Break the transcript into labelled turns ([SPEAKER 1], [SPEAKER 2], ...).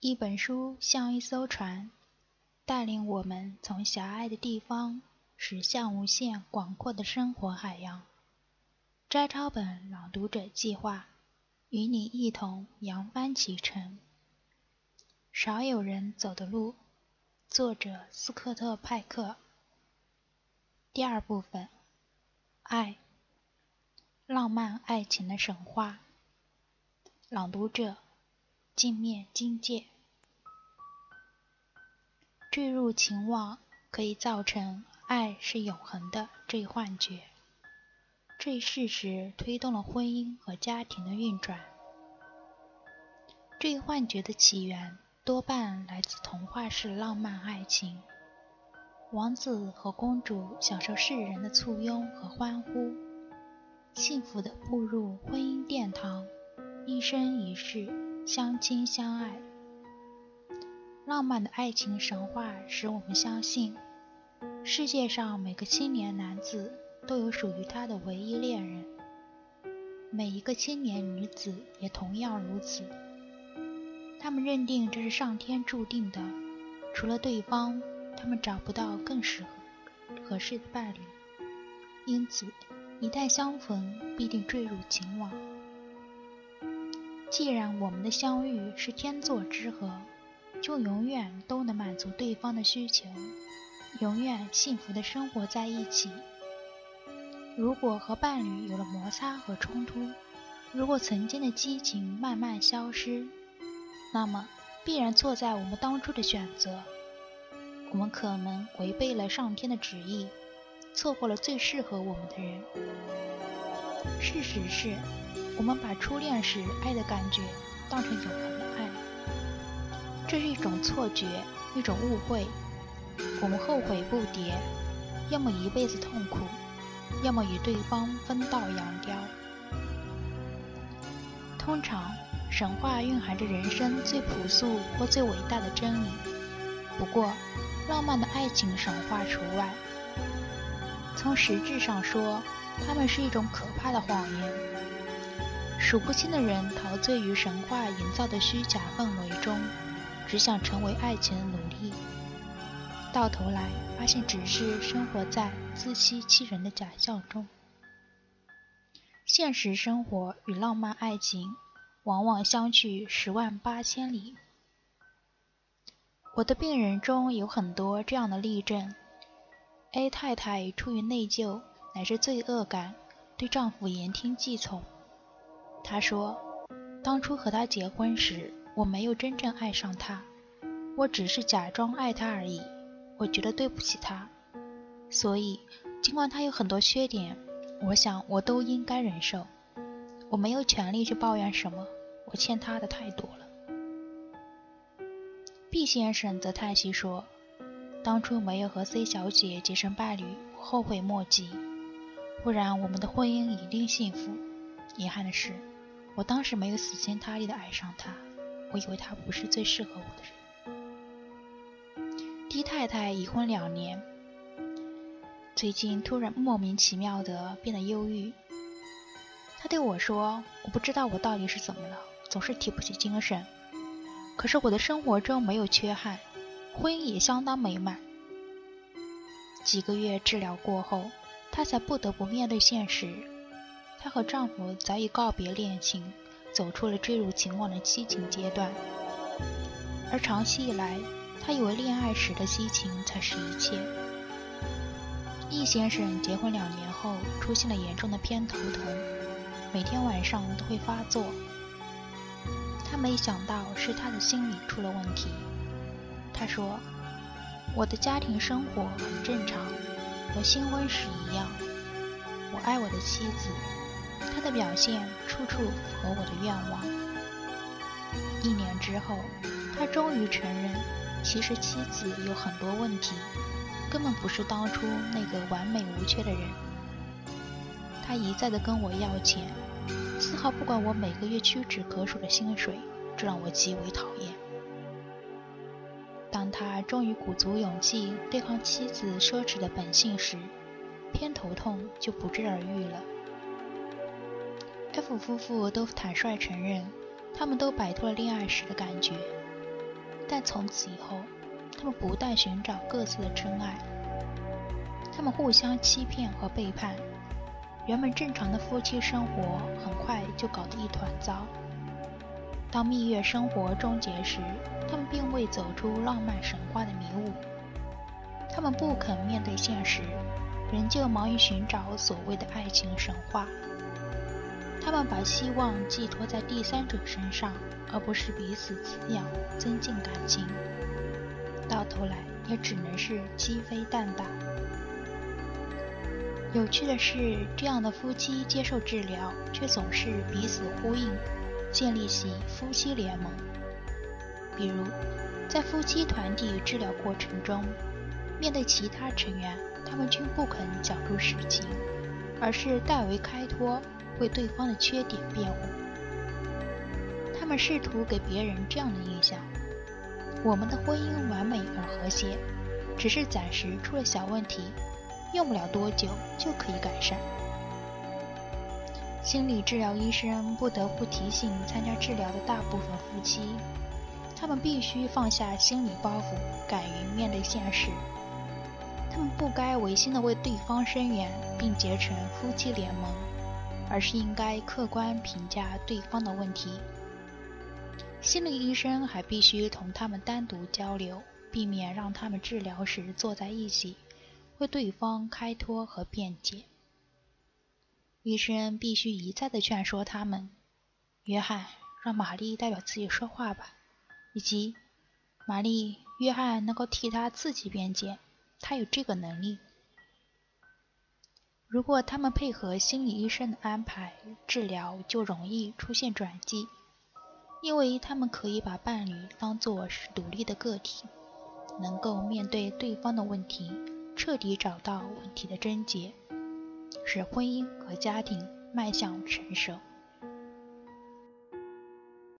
[SPEAKER 1] 一本书像一艘船，带领我们从狭隘的地方驶向无限广阔的生活海洋。摘抄本朗读者计划与你一同扬帆启程。少有人走的路，作者斯科特·派克。第二部分，爱，浪漫爱情的神话。朗读者。镜面境界，坠入情网可以造成爱是永恒的这一幻觉。这一事实推动了婚姻和家庭的运转。这一幻觉的起源多半来自童话式浪漫爱情，王子和公主享受世人的簇拥和欢呼，幸福地步入婚姻殿堂，一生一世。相亲相爱，浪漫的爱情神话使我们相信，世界上每个青年男子都有属于他的唯一恋人，每一个青年女子也同样如此。他们认定这是上天注定的，除了对方，他们找不到更适合合适的伴侣，因此一旦相逢，必定坠入情网。既然我们的相遇是天作之合，就永远都能满足对方的需求，永远幸福的生活在一起。如果和伴侣有了摩擦和冲突，如果曾经的激情慢慢消失，那么必然错在我们当初的选择。我们可能违背了上天的旨意，错过了最适合我们的人。事实是。我们把初恋时爱的感觉当成永恒的爱，这是一种错觉，一种误会。我们后悔不迭，要么一辈子痛苦，要么与对方分道扬镳。通常，神话蕴含着人生最朴素或最伟大的真理。不过，浪漫的爱情神话除外。从实质上说，它们是一种可怕的谎言。数不清的人陶醉于神话营造的虚假氛围中，只想成为爱情的奴隶。到头来，发现只是生活在自欺欺人的假象中。现实生活与浪漫爱情往往相去十万八千里。我的病人中有很多这样的例证：A 太太出于内疚乃至罪恶感，对丈夫言听计从。他说：“当初和他结婚时，我没有真正爱上他，我只是假装爱他而已。我觉得对不起他，所以尽管他有很多缺点，我想我都应该忍受。我没有权利去抱怨什么，我欠他的太多了。”B 先生则叹息说：“当初没有和 C 小姐结成伴侣，我后悔莫及，不然我们的婚姻一定幸福。遗憾的是。”我当时没有死心塌地的爱上他，我以为他不是最适合我的人。D 太太已婚两年，最近突然莫名其妙的变得忧郁。她对我说：“我不知道我到底是怎么了，总是提不起精神。可是我的生活中没有缺憾，婚姻也相当美满。”几个月治疗过后，她才不得不面对现实。她和丈夫早已告别恋情，走出了坠入情网的激情阶段。而长期以来，她以为恋爱时的激情才是一切。易先生结婚两年后出现了严重的偏头疼，每天晚上都会发作。他没想到是他的心理出了问题。他说：“我的家庭生活很正常，和新婚时一样。我爱我的妻子。”他的表现处处符合我的愿望。一年之后，他终于承认，其实妻子有很多问题，根本不是当初那个完美无缺的人。他一再的跟我要钱，丝毫不管我每个月屈指可数的薪水，这让我极为讨厌。当他终于鼓足勇气对抗妻子奢侈的本性时，偏头痛就不治而愈了。夫妇都坦率承认，他们都摆脱了恋爱时的感觉。但从此以后，他们不断寻找各自的真爱，他们互相欺骗和背叛，原本正常的夫妻生活很快就搞得一团糟。当蜜月生活终结时，他们并未走出浪漫神话的迷雾，他们不肯面对现实，仍旧忙于寻找所谓的爱情神话。他们把希望寄托在第三者身上，而不是彼此滋养、增进感情，到头来也只能是鸡飞蛋打。有趣的是，这样的夫妻接受治疗，却总是彼此呼应。建立起夫妻联盟，比如在夫妻团体治疗过程中，面对其他成员，他们均不肯讲出实情，而是代为开脱，为对方的缺点辩护。他们试图给别人这样的印象：我们的婚姻完美而和谐，只是暂时出了小问题，用不了多久就可以改善。心理治疗医生不得不提醒参加治疗的大部分夫妻，他们必须放下心理包袱，敢于面对现实。他们不该违心的为对方声援并结成夫妻联盟，而是应该客观评价对方的问题。心理医生还必须同他们单独交流，避免让他们治疗时坐在一起，为对方开脱和辩解。医生必须一再的劝说他们：“约翰，让玛丽代表自己说话吧。”以及“玛丽，约翰能够替他自己辩解，他有这个能力。”如果他们配合心理医生的安排治疗，就容易出现转机，因为他们可以把伴侣当作是独立的个体，能够面对对方的问题，彻底找到问题的症结。使婚姻和家庭迈向成熟。